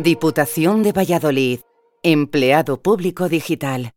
Diputación de Valladolid. Empleado Público Digital.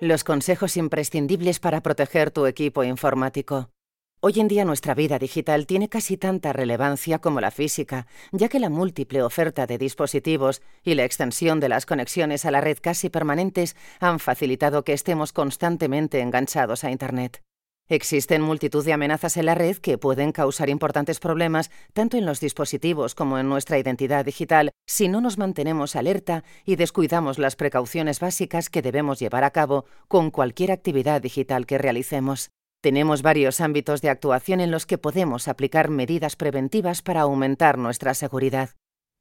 Los consejos imprescindibles para proteger tu equipo informático. Hoy en día nuestra vida digital tiene casi tanta relevancia como la física, ya que la múltiple oferta de dispositivos y la extensión de las conexiones a la red casi permanentes han facilitado que estemos constantemente enganchados a Internet. Existen multitud de amenazas en la red que pueden causar importantes problemas tanto en los dispositivos como en nuestra identidad digital si no nos mantenemos alerta y descuidamos las precauciones básicas que debemos llevar a cabo con cualquier actividad digital que realicemos. Tenemos varios ámbitos de actuación en los que podemos aplicar medidas preventivas para aumentar nuestra seguridad.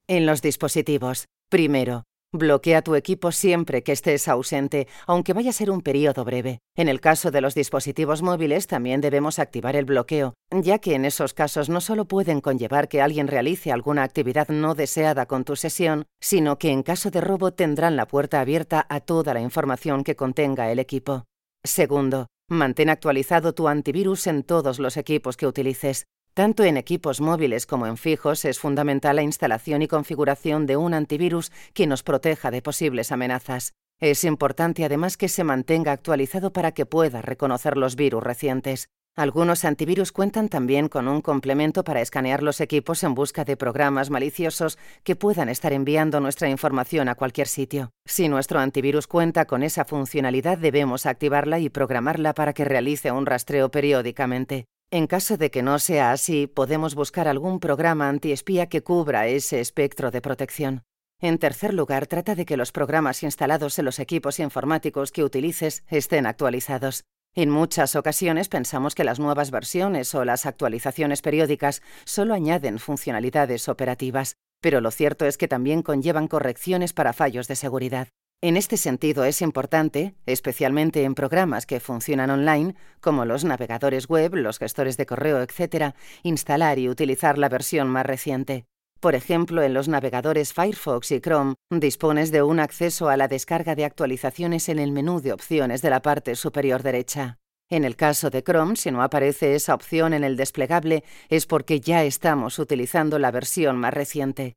En los dispositivos. Primero, Bloquea tu equipo siempre que estés ausente, aunque vaya a ser un periodo breve. En el caso de los dispositivos móviles también debemos activar el bloqueo, ya que en esos casos no solo pueden conllevar que alguien realice alguna actividad no deseada con tu sesión, sino que en caso de robo tendrán la puerta abierta a toda la información que contenga el equipo. Segundo, mantén actualizado tu antivirus en todos los equipos que utilices. Tanto en equipos móviles como en fijos es fundamental la instalación y configuración de un antivirus que nos proteja de posibles amenazas. Es importante además que se mantenga actualizado para que pueda reconocer los virus recientes. Algunos antivirus cuentan también con un complemento para escanear los equipos en busca de programas maliciosos que puedan estar enviando nuestra información a cualquier sitio. Si nuestro antivirus cuenta con esa funcionalidad, debemos activarla y programarla para que realice un rastreo periódicamente. En caso de que no sea así, podemos buscar algún programa antiespía que cubra ese espectro de protección. En tercer lugar, trata de que los programas instalados en los equipos informáticos que utilices estén actualizados. En muchas ocasiones pensamos que las nuevas versiones o las actualizaciones periódicas solo añaden funcionalidades operativas, pero lo cierto es que también conllevan correcciones para fallos de seguridad. En este sentido es importante, especialmente en programas que funcionan online, como los navegadores web, los gestores de correo, etc., instalar y utilizar la versión más reciente. Por ejemplo, en los navegadores Firefox y Chrome dispones de un acceso a la descarga de actualizaciones en el menú de opciones de la parte superior derecha. En el caso de Chrome, si no aparece esa opción en el desplegable, es porque ya estamos utilizando la versión más reciente.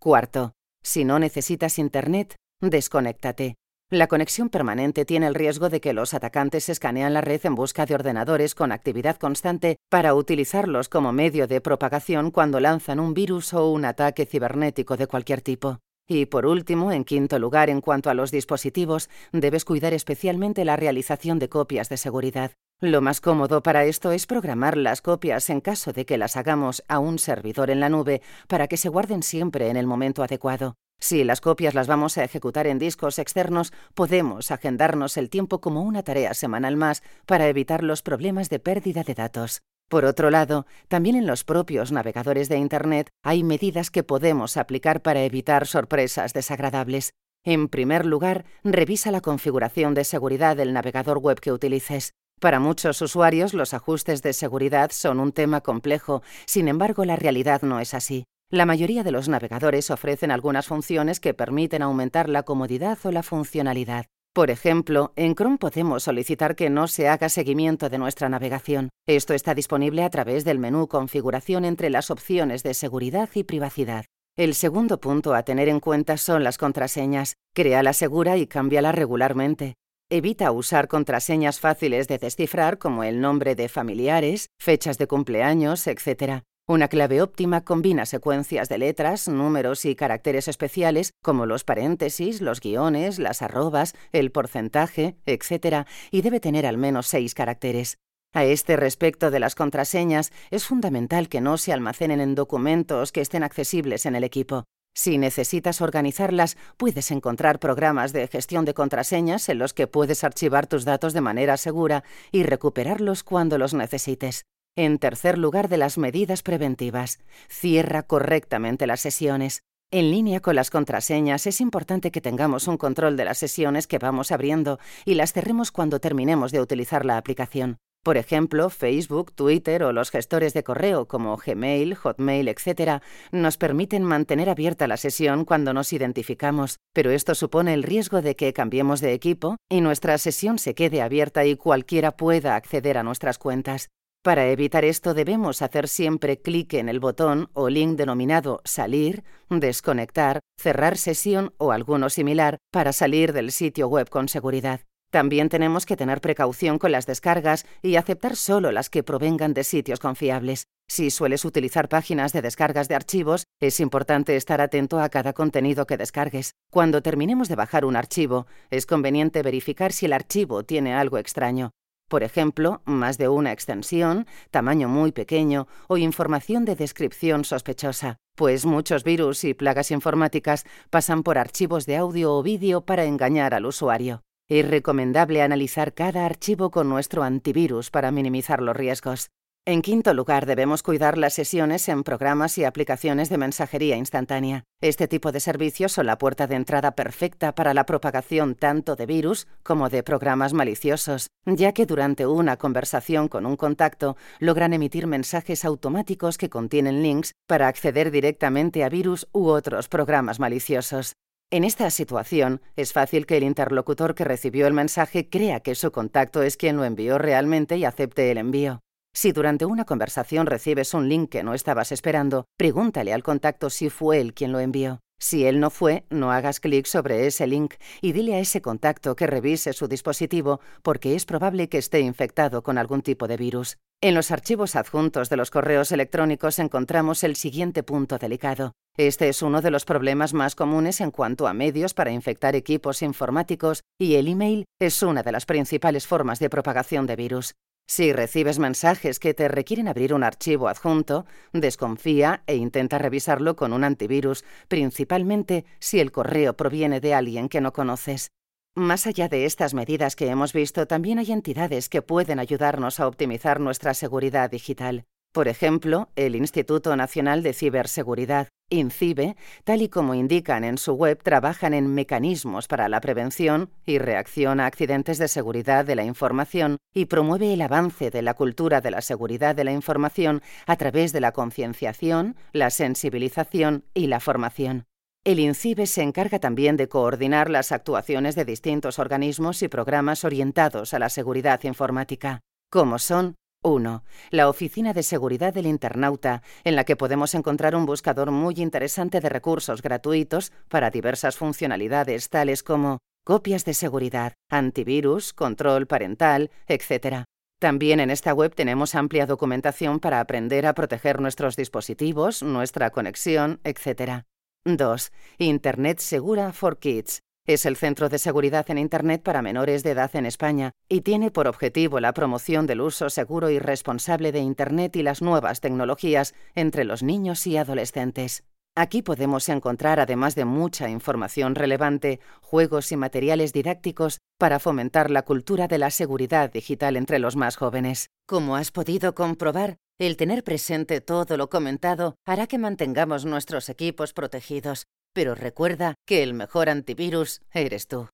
Cuarto, si no necesitas Internet, Desconéctate. La conexión permanente tiene el riesgo de que los atacantes escanean la red en busca de ordenadores con actividad constante para utilizarlos como medio de propagación cuando lanzan un virus o un ataque cibernético de cualquier tipo. Y por último, en quinto lugar, en cuanto a los dispositivos, debes cuidar especialmente la realización de copias de seguridad. Lo más cómodo para esto es programar las copias en caso de que las hagamos a un servidor en la nube para que se guarden siempre en el momento adecuado. Si las copias las vamos a ejecutar en discos externos, podemos agendarnos el tiempo como una tarea semanal más para evitar los problemas de pérdida de datos. Por otro lado, también en los propios navegadores de Internet hay medidas que podemos aplicar para evitar sorpresas desagradables. En primer lugar, revisa la configuración de seguridad del navegador web que utilices. Para muchos usuarios los ajustes de seguridad son un tema complejo, sin embargo la realidad no es así. La mayoría de los navegadores ofrecen algunas funciones que permiten aumentar la comodidad o la funcionalidad. Por ejemplo, en Chrome podemos solicitar que no se haga seguimiento de nuestra navegación. Esto está disponible a través del menú Configuración entre las opciones de seguridad y privacidad. El segundo punto a tener en cuenta son las contraseñas. Créala segura y cámbiala regularmente. Evita usar contraseñas fáciles de descifrar como el nombre de familiares, fechas de cumpleaños, etc. Una clave óptima combina secuencias de letras, números y caracteres especiales como los paréntesis, los guiones, las arrobas, el porcentaje, etc. y debe tener al menos seis caracteres. A este respecto de las contraseñas, es fundamental que no se almacenen en documentos que estén accesibles en el equipo. Si necesitas organizarlas, puedes encontrar programas de gestión de contraseñas en los que puedes archivar tus datos de manera segura y recuperarlos cuando los necesites. En tercer lugar, de las medidas preventivas. Cierra correctamente las sesiones. En línea con las contraseñas, es importante que tengamos un control de las sesiones que vamos abriendo y las cerremos cuando terminemos de utilizar la aplicación. Por ejemplo, Facebook, Twitter o los gestores de correo como Gmail, Hotmail, etc., nos permiten mantener abierta la sesión cuando nos identificamos, pero esto supone el riesgo de que cambiemos de equipo y nuestra sesión se quede abierta y cualquiera pueda acceder a nuestras cuentas. Para evitar esto debemos hacer siempre clic en el botón o link denominado Salir, Desconectar, Cerrar sesión o alguno similar para salir del sitio web con seguridad. También tenemos que tener precaución con las descargas y aceptar solo las que provengan de sitios confiables. Si sueles utilizar páginas de descargas de archivos, es importante estar atento a cada contenido que descargues. Cuando terminemos de bajar un archivo, es conveniente verificar si el archivo tiene algo extraño. Por ejemplo, más de una extensión, tamaño muy pequeño o información de descripción sospechosa, pues muchos virus y plagas informáticas pasan por archivos de audio o vídeo para engañar al usuario. Es recomendable analizar cada archivo con nuestro antivirus para minimizar los riesgos. En quinto lugar, debemos cuidar las sesiones en programas y aplicaciones de mensajería instantánea. Este tipo de servicios son la puerta de entrada perfecta para la propagación tanto de virus como de programas maliciosos, ya que durante una conversación con un contacto logran emitir mensajes automáticos que contienen links para acceder directamente a virus u otros programas maliciosos. En esta situación, es fácil que el interlocutor que recibió el mensaje crea que su contacto es quien lo envió realmente y acepte el envío. Si durante una conversación recibes un link que no estabas esperando, pregúntale al contacto si fue él quien lo envió. Si él no fue, no hagas clic sobre ese link y dile a ese contacto que revise su dispositivo porque es probable que esté infectado con algún tipo de virus. En los archivos adjuntos de los correos electrónicos encontramos el siguiente punto delicado. Este es uno de los problemas más comunes en cuanto a medios para infectar equipos informáticos y el email es una de las principales formas de propagación de virus. Si recibes mensajes que te requieren abrir un archivo adjunto, desconfía e intenta revisarlo con un antivirus, principalmente si el correo proviene de alguien que no conoces. Más allá de estas medidas que hemos visto, también hay entidades que pueden ayudarnos a optimizar nuestra seguridad digital. Por ejemplo, el Instituto Nacional de Ciberseguridad, INCIBE, tal y como indican en su web, trabajan en mecanismos para la prevención y reacción a accidentes de seguridad de la información y promueve el avance de la cultura de la seguridad de la información a través de la concienciación, la sensibilización y la formación. El INCIBE se encarga también de coordinar las actuaciones de distintos organismos y programas orientados a la seguridad informática, como son 1. La Oficina de Seguridad del Internauta, en la que podemos encontrar un buscador muy interesante de recursos gratuitos para diversas funcionalidades tales como copias de seguridad, antivirus, control parental, etc. También en esta web tenemos amplia documentación para aprender a proteger nuestros dispositivos, nuestra conexión, etc. 2. Internet Segura for Kids. Es el centro de seguridad en Internet para menores de edad en España y tiene por objetivo la promoción del uso seguro y responsable de Internet y las nuevas tecnologías entre los niños y adolescentes. Aquí podemos encontrar, además de mucha información relevante, juegos y materiales didácticos para fomentar la cultura de la seguridad digital entre los más jóvenes. Como has podido comprobar, el tener presente todo lo comentado hará que mantengamos nuestros equipos protegidos, pero recuerda que el mejor antivirus eres tú.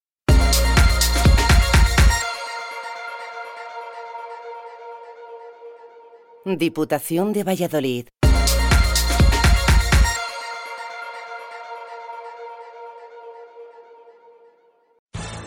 Diputación de Valladolid.